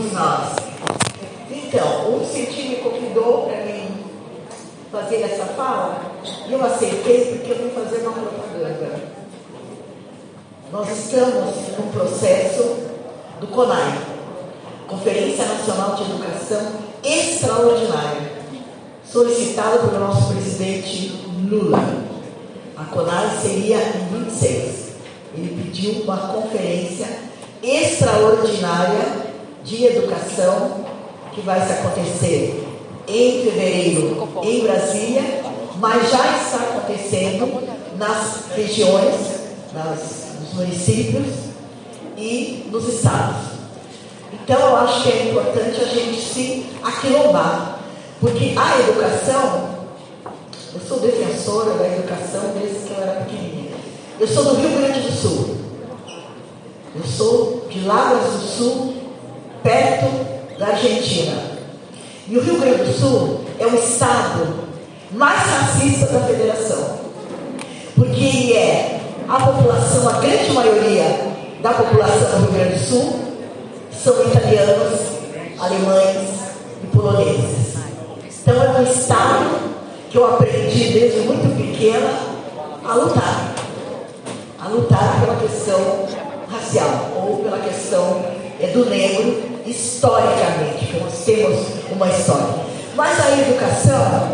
todos nós. Então, o Vicentino me convidou para mim fazer essa fala e eu aceitei porque eu vim fazer uma propaganda. Nós estamos num processo do CONAI, Conferência Nacional de Educação Extraordinária, solicitada pelo nosso presidente Lula. A CONAI seria em 26. Ele pediu uma conferência extraordinária de educação que vai se acontecer em fevereiro em Brasília, mas já está acontecendo nas regiões, nas, nos municípios e nos estados. Então eu acho que é importante a gente se aquilombar, porque a educação, eu sou defensora da educação desde que eu era pequenininha. Eu sou do Rio Grande do Sul. Eu sou de Lavras do Sul, perto da Argentina. E o Rio Grande do Sul é o estado mais racista da federação. Porque é a população, a grande maioria da população do Rio Grande do Sul são italianos, alemães e poloneses. Então é um estado que eu aprendi desde muito pequena a lutar. A lutar pela questão racial ou pela questão é, do negro historicamente, nós temos uma história. Mas a educação,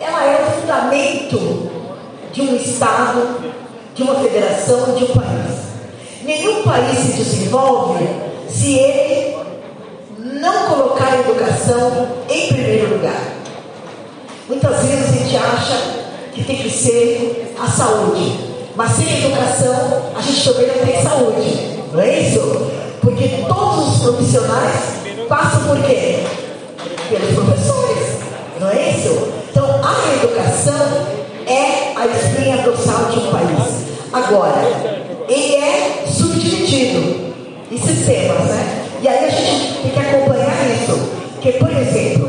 ela é o fundamento de um Estado, de uma federação, de um país. Nenhum país se desenvolve se ele não colocar a educação em primeiro lugar. Muitas vezes a gente acha que tem que ser a saúde, mas sem educação a gente também não tem saúde, não é isso? Porque todos os profissionais passam por quê? Pelos professores, não é isso? Então a educação é a espinha dorsal de um país. Agora, ele é subdividido em sistemas, né? E aí a gente tem que acompanhar isso. Porque, por exemplo,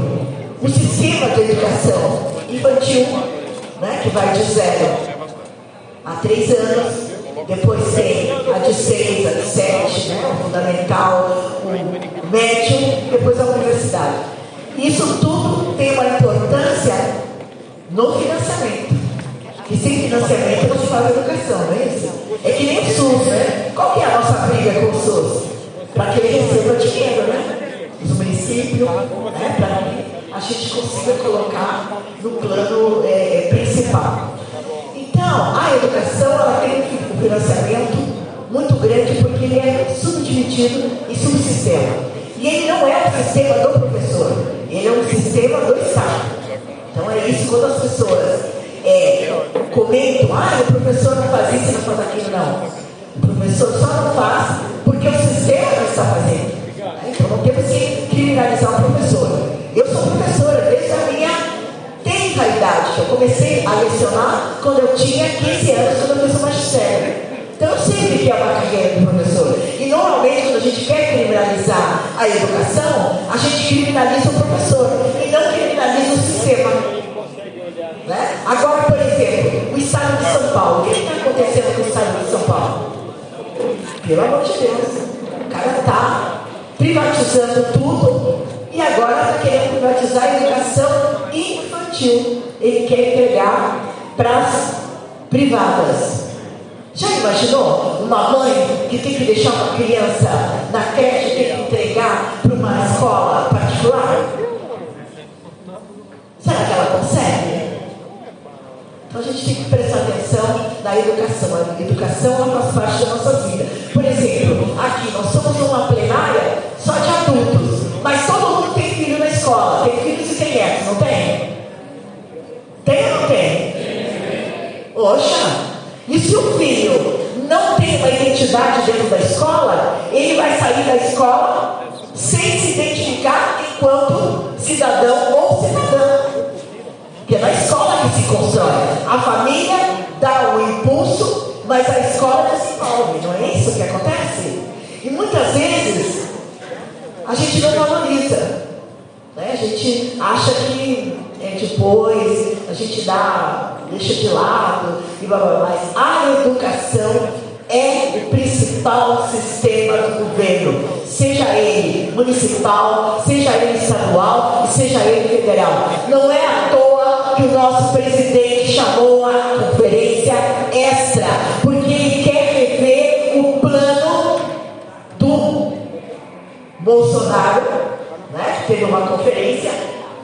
o sistema de educação infantil, né, que vai de zero a três anos, depois tem a de seis, a de sete, né, o fundamental, o médio, depois a universidade. Isso tudo tem uma importância no financiamento. E sem financiamento não se faz educação, não é isso? É que nem o SUS, né? Qual que é a nossa briga com o SUS? Para que ele receba dinheiro, né? Os municípios, né? Para que a gente consiga colocar no plano é, financiamento muito grande porque ele é subdividido em subsistema. E ele não é o sistema do professor, ele é um sistema do Estado. Então é isso quando as pessoas é, comentam, ah, o professor não faz isso, não faz aquilo, não. O professor só não faz porque o sistema não está fazendo. Então não temos que criminalizar o professor. Eu sou professora desde a minha tenra idade. Eu comecei a lecionar quando eu tinha 15 anos, quando eu fiz o magistério. Então eu sei o que é uma carreira do professor. E normalmente quando a gente quer criminalizar a educação, a gente criminaliza o professor e não criminaliza o sistema. Né? Agora, por exemplo, o estado de São Paulo. O que está acontecendo com o estado de São Paulo? Pelo amor de Deus. O cara está privatizando tudo e agora está querendo privatizar a educação infantil. Ele quer entregar para as privadas. Já imaginou uma mãe que tem que deixar uma criança na creche tem que entregar para uma escola particular? Será que ela consegue? Então a gente tem que prestar atenção na educação. A educação faz parte da nossa vida. Identidade dentro da escola, ele vai sair da escola sem se identificar enquanto cidadão ou cidadã. Porque é na escola que se constrói. A família dá o impulso, mas a escola desenvolve. Não é isso que acontece? E muitas vezes a gente não valoriza. Né? A gente acha que é, depois a gente dá, deixa de lado, e blá, blá, mas a educação é o principal sistema do governo, seja ele municipal, seja ele estadual e seja ele federal. Não é à toa que o nosso presidente chamou a conferência extra, porque ele quer rever o plano do Bolsonaro, né? Teve uma conferência.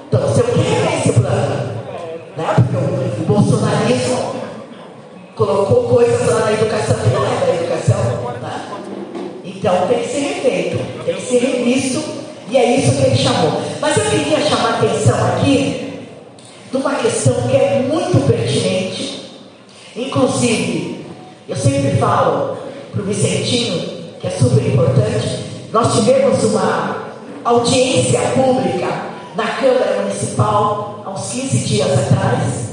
Então, você quer rever esse plano, né? Porque o bolsonarismo colocou coisas lá na educação, né? da educação. Né? Então tem que ser refeito, tem que ser revisto, e é isso que ele chamou. Mas eu queria chamar atenção aqui de uma questão que é muito pertinente, inclusive, eu sempre falo para o Vicentinho, que é super importante, nós tivemos uma audiência pública na Câmara Municipal há uns 15 dias atrás,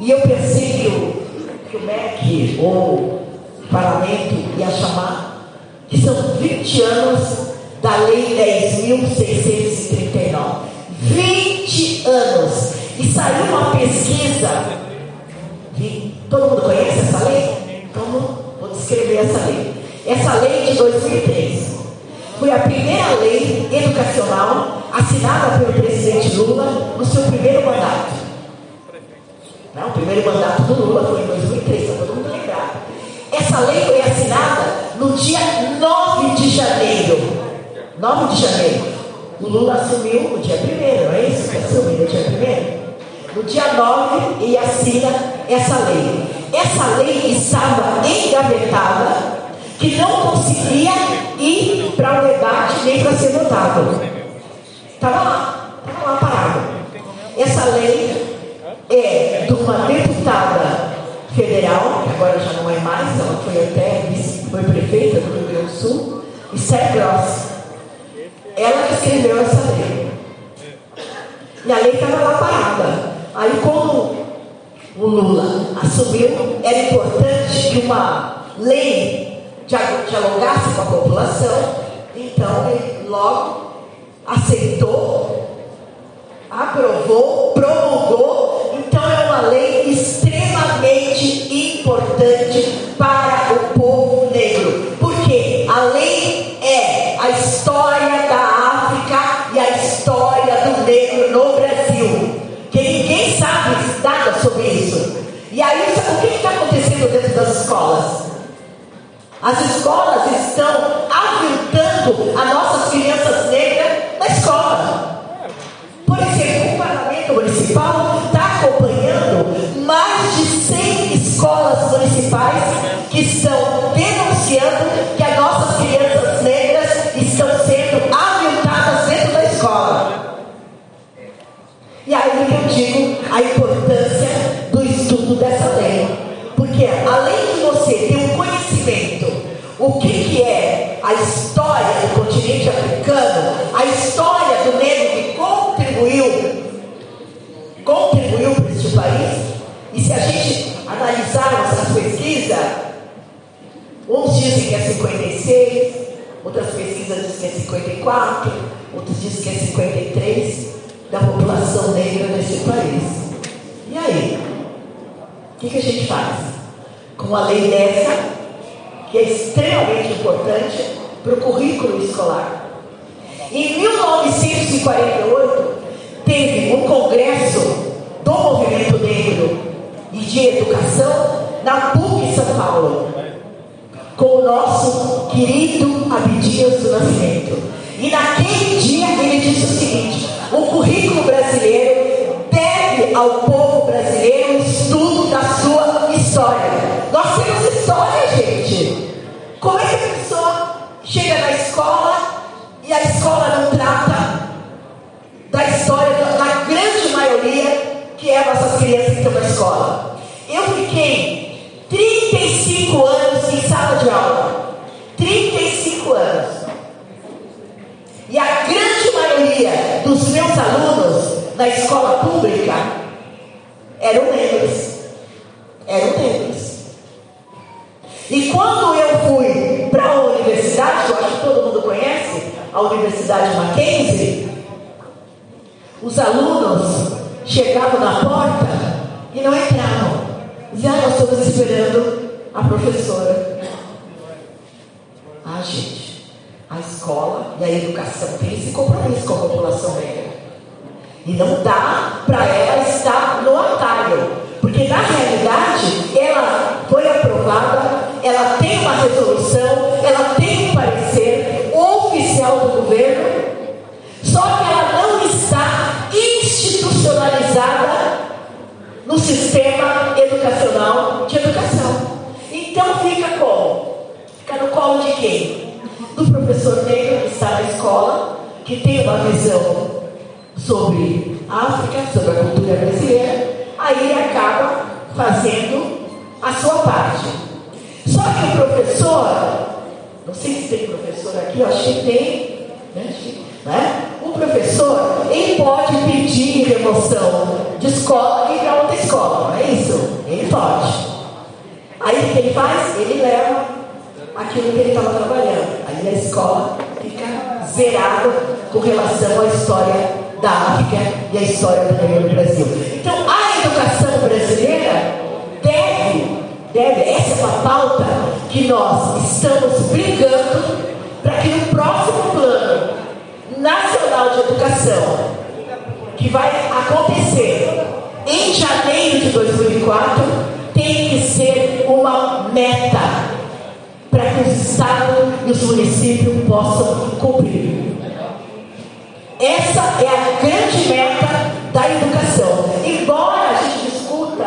e eu pensei que o que o MEC ou o parlamento ia chamar, que são 20 anos da Lei 10.639. 20 anos. E saiu uma pesquisa que todo mundo conhece essa lei? Então vou descrever essa lei. Essa lei de 2003 foi a primeira lei educacional assinada pelo presidente Lula no seu primeiro mandato. Não, o primeiro mandato do Lula foi em 2003, para todo mundo lembrar. Essa lei foi assinada no dia 9 de janeiro. 9 de janeiro. O Lula assumiu no dia 1 não é isso? Assumiu no dia 1 No dia 9 ele assina essa lei. Essa lei estava engavetada, que não conseguia ir para o debate nem para ser votado. Estava lá, estava lá parado. Essa lei é de uma deputada federal, que agora já não é mais, ela foi até foi prefeita do Rio Grande do Sul, Esther Gross. Ela escreveu essa lei. E a lei estava lá parada. Aí quando o Lula assumiu, era importante que uma lei dialogasse com a população, então ele logo aceitou, aprovou, promulgou uma lei extremamente importante para o povo negro. As escolas estão aviltando as nossas crianças negras o que, que é a história do continente africano, a história do negro que contribuiu contribuiu para este país. E se a gente analisarmos as pesquisas, uns dizem que é 56, outras pesquisas dizem que é 54, outros dizem que é 53 da população negra neste país. E aí? O que, que a gente faz? Com uma lei dessa, que é extremamente importante para o currículo escolar. Em 1948, teve um congresso do movimento negro e de educação na PUC São Paulo, com o nosso querido Abdias do Nascimento. E naquele dia ele disse o seguinte: o currículo brasileiro deve ao povo brasileiro o estudo da sua história. Como é que a pessoa chega na escola e a escola não trata da história da grande maioria que é nossas crianças que estão na escola. Eu fiquei 35 anos em sala de aula. 35 anos. E a grande maioria dos meus alunos na escola pública eram negros. A Universidade Mackenzie, os alunos chegavam na porta e não entravam. Diziam, ah, nós estamos esperando a professora. gente, a escola e a educação tem esse compromisso com a população negra. E não dá para ela estar no atalho. Porque na realidade ela foi aprovada, ela tem uma resolução, sistema educacional de educação. Então fica como? Fica no colo de quem? Do professor negro que está na escola, que tem uma visão sobre a África, sobre a cultura brasileira, aí ele acaba fazendo a sua parte. Só que o professor, não sei se tem professor aqui, eu acho que tem, né? né? O professor, ele pode pedir remoção de escola e ir para outra escola, não é isso? Ele pode. Aí o que ele faz? Ele leva aquilo que ele estava trabalhando. Aí a escola fica zerada com relação à história da África e a história do Brasil. Então, a educação brasileira deve, deve, essa é uma pauta que nós estamos brigando para que no próximo plano nacional de educação, que vai acontecer em janeiro de 2004, tem que ser uma meta para que os estados e os municípios possam cumprir. Essa é a grande meta da educação. Embora a gente discuta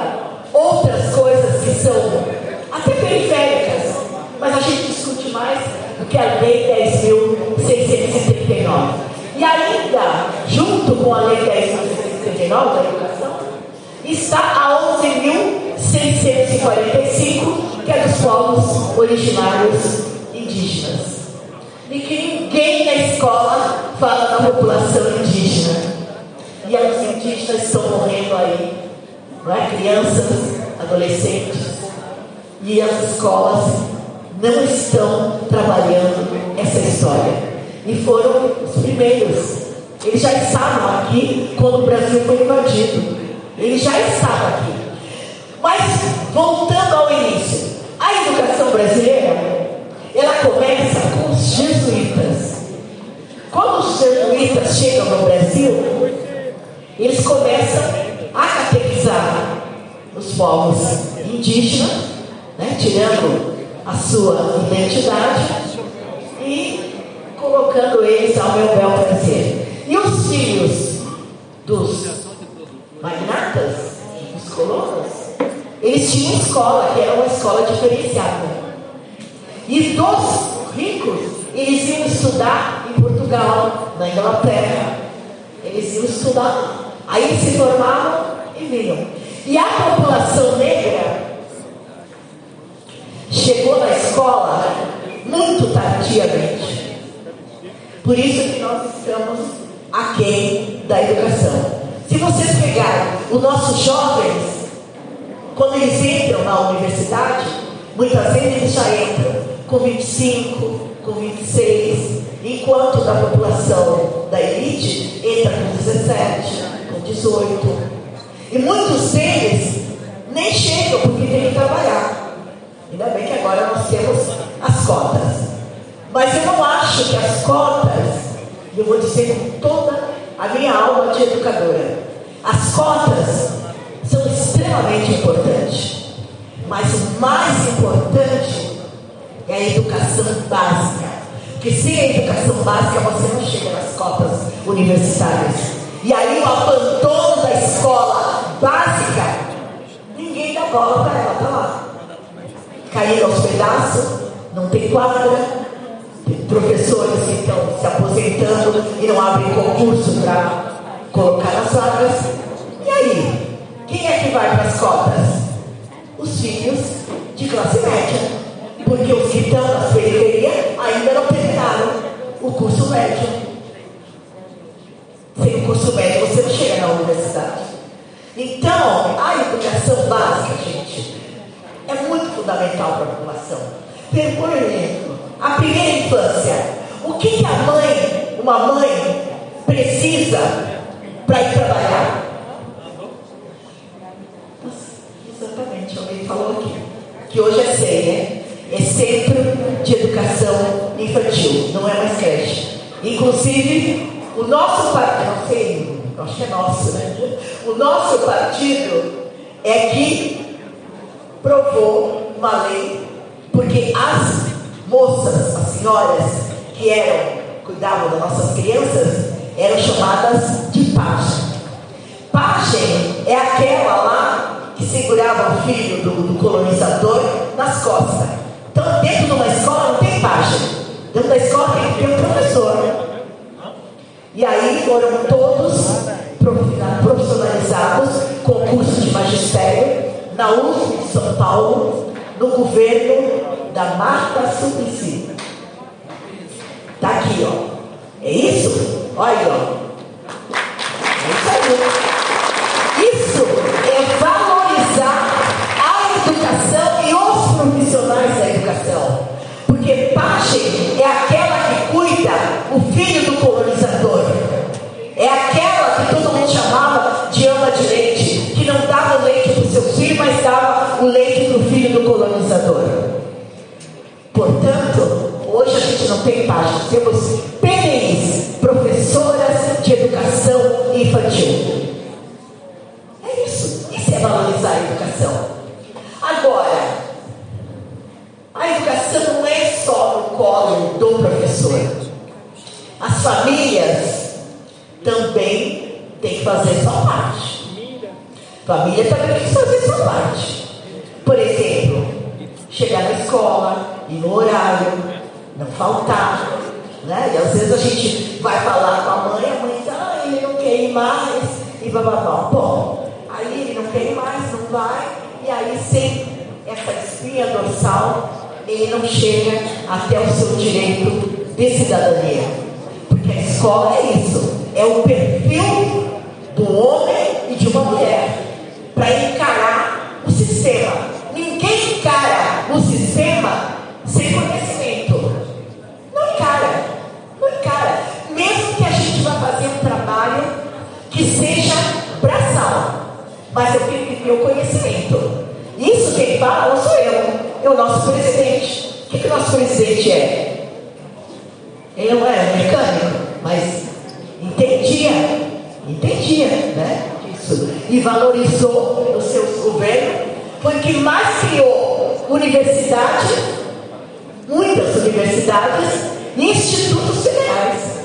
outras coisas que são até periféricas, mas a gente discute mais do que a Lei 10.639. E ainda, junto com a Lei 10.639 da educação, está a 11.645, que é dos povos originários indígenas e que ninguém na escola fala da população indígena. E os indígenas estão morrendo aí, não é? crianças, adolescentes, e as escolas não estão trabalhando essa história. E foram os primeiros. Eles já estavam aqui quando o Brasil foi invadido. Eles já estavam aqui. Mas, voltando ao início, a educação brasileira ela começa com os jesuítas. Quando os jesuítas chegam no Brasil, eles começam a catequizar os povos indígenas, né, tirando a sua identidade e colocando eles ao meu bel prazer. E os filhos dos magnatas, dos colonos, eles tinham escola, que era uma escola diferenciada. E dos ricos, eles iam estudar em Portugal, na Inglaterra. Eles iam estudar. Aí se formavam e vinham. E a população negra chegou na escola muito tardiamente. Por isso que nós estamos aquém da educação. Se vocês pegarem os nossos jovens, quando eles entram na universidade, muitas vezes eles já entram com 25, com 26, enquanto da população da elite entra com 17, com 18. E muitos deles nem chegam porque tem que trabalhar. Ainda bem que agora nós temos as cotas. Mas eu não acho que as cotas, eu vou dizer com toda a minha alma de educadora, as cotas são extremamente importantes. Mas o mais importante é a educação básica. Porque sem a educação básica você não chega nas cotas universitárias. E aí o abandono da escola básica, ninguém dá bola para ela, tá lá. Caindo aos pedaços, não tem quadra, professores que estão se aposentando e não abrem concurso para colocar nas vagas. E aí? Quem é que vai para as cotas? Os filhos de classe média. Porque os que estão na periferia ainda não terminaram o curso médio. Sem o curso médio você não chega na universidade. Então, a educação básica, gente, é muito fundamental para a população. Por exemplo, a primeira infância. O que, que a mãe, uma mãe, precisa para ir trabalhar? Falou aqui. Que hoje é ceia, é Centro de Educação Infantil. Inclusive, o nosso partido, não sei, acho que é nosso, né? O nosso partido é que provou uma lei, porque as moças, as senhoras que eram, cuidavam das nossas crianças, eram chamadas de pajem. Pajem é aquela lá que segurava o filho do, do colonizador nas costas. Então, dentro de uma escola não tem pajem. Dentro da escola tem que ter um professor. E aí foram todos profissionalizados com curso de magistério na USP de São Paulo, no governo da Marta Suplicy. Está aqui, ó. É isso? Olha aí, ó. É isso aí. Porque pajem é aquela que cuida o filho do colonizador. É aquela que todo mundo chamava de ama de leite, que não dava o leite para o seu filho, mas dava o leite para o filho do colonizador. Portanto, hoje a gente não tem páginas, temos PNIs, professoras de educação infantil. É isso. Isso é valorizar a educação. Agora, a educação não é só no colo do professor. As famílias também têm que fazer sua parte. Família também tem que fazer sua parte. Por exemplo, chegar na escola, ir no horário, não faltar. Né? E às vezes a gente vai falar com a mãe, a mãe diz, ah, ele não quer ir mais, e bababá. Bom, aí ele não quer ir mais, não vai, e aí sem essa espinha dorsal, ele não chega até o seu direito de cidadania. Porque a escola é isso, é o perfil do homem e de uma mulher para encarar o sistema. Ninguém encara o sistema sem conhecimento. Não encara, não encara. Mesmo que a gente vá fazer um trabalho que seja braçal, mas eu tenho que ter o conhecimento. Isso quem fala não sou eu, é o nosso presidente. O que, que o nosso presidente é? Ele não é mecânico, mas entendia, entendia, né? Isso. E valorizou o seu governo, foi que mais criou universidade, muitas universidades e institutos federais.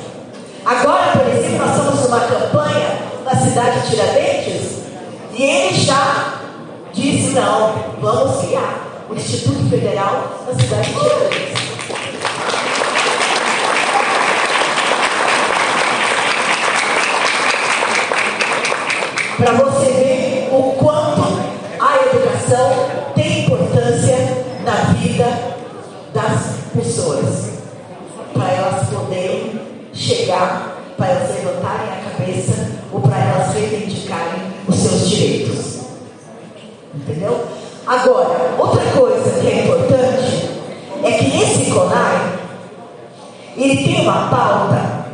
Agora, por exemplo, nós estamos numa campanha na cidade de Tiradentes e ele já disse, não, vamos criar o Instituto Federal na cidade de Tiradentes. Para você ver o quanto a educação tem importância na vida das pessoas. Para elas poderem chegar, para elas levantarem a cabeça ou para elas reivindicarem os seus direitos. Entendeu? Agora, outra coisa que é importante é que nesse CONAI ele tem uma pauta,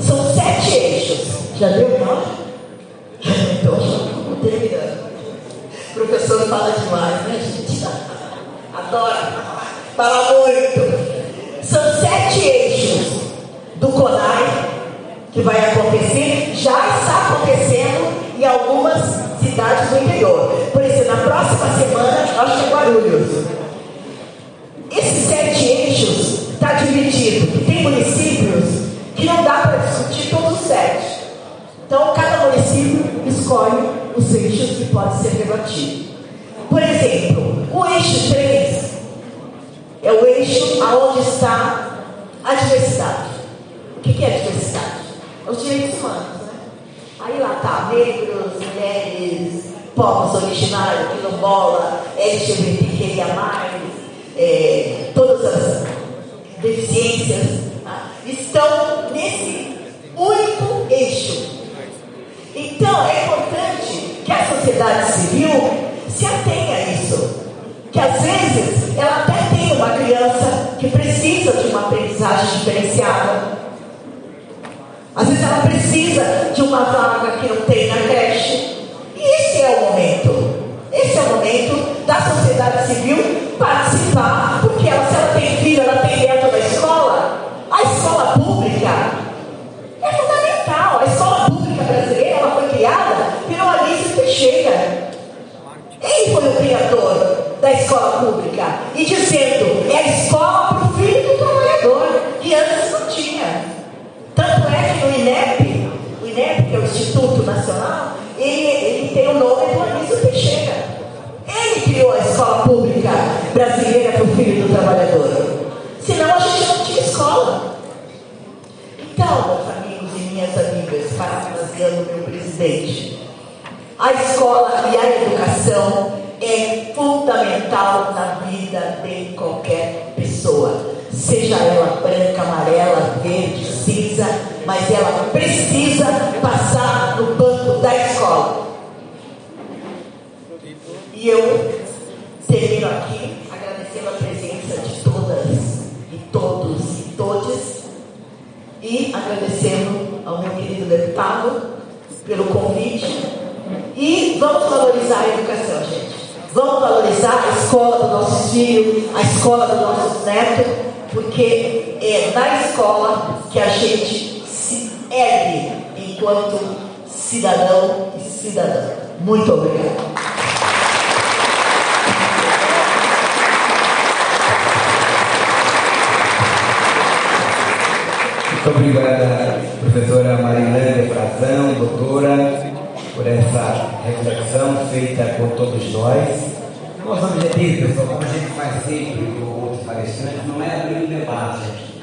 são sete eixos. Já deu interior. Por exemplo, na próxima semana, que é Guarulhos. Esses sete eixos está dividido. Tem municípios que não dá para discutir todos os sete. Então, cada município escolhe os eixos que podem ser debatidos. Por exemplo, o eixo 3 é o eixo aonde está a diversidade. O que é a diversidade? É os direitos humanos, né? Aí lá está negros, mulheres, povos originários, quilombola, LGBTQIA+, é, todas as deficiências, tá? estão nesse único eixo então é importante que a sociedade civil se atenha a isso. Que às vezes ela até tem uma criança que precisa de uma aprendizagem diferenciada. Às vezes ela precisa de uma vaga que não tem na creche. Esse é o momento. Esse é o momento da sociedade civil participar, porque ela, se ela tem filho, ela tem dentro da escola, a escola pública é fundamental. A escola pública brasileira ela foi criada pelo Alício Teixeira. Ele foi o criador da escola pública e dizendo é a escola para o filho do trabalhador, que antes não tinha. Tanto é que no INEP, o INEP, que é o Instituto Nacional, ele tem o nome do Alício Teixeira. Ele criou a escola pública brasileira para o filho do trabalhador. Senão a gente não tinha escola. Então, meus amigos e minhas amigas, parafraseando meu presidente, a escola e a educação é fundamental na vida de qualquer pessoa. Seja ela branca, amarela, verde, cinza, mas ela precisa passar no banco da escola. E eu termino aqui agradecendo a presença de todas e todos e todes e agradecendo ao meu querido deputado pelo convite. E vamos valorizar a educação, gente. Vamos valorizar a escola dos nossos filhos, a escola dos nossos netos, porque é na escola que a gente se ergue enquanto cidadão e cidadã. Muito obrigada. Muito obrigada, professora Marilene Frazão, doutora, por essa reflexão feita por todos nós. Nosso objetivo, pessoal, como a gente faz sempre com outros palestrantes, não é abrir um debate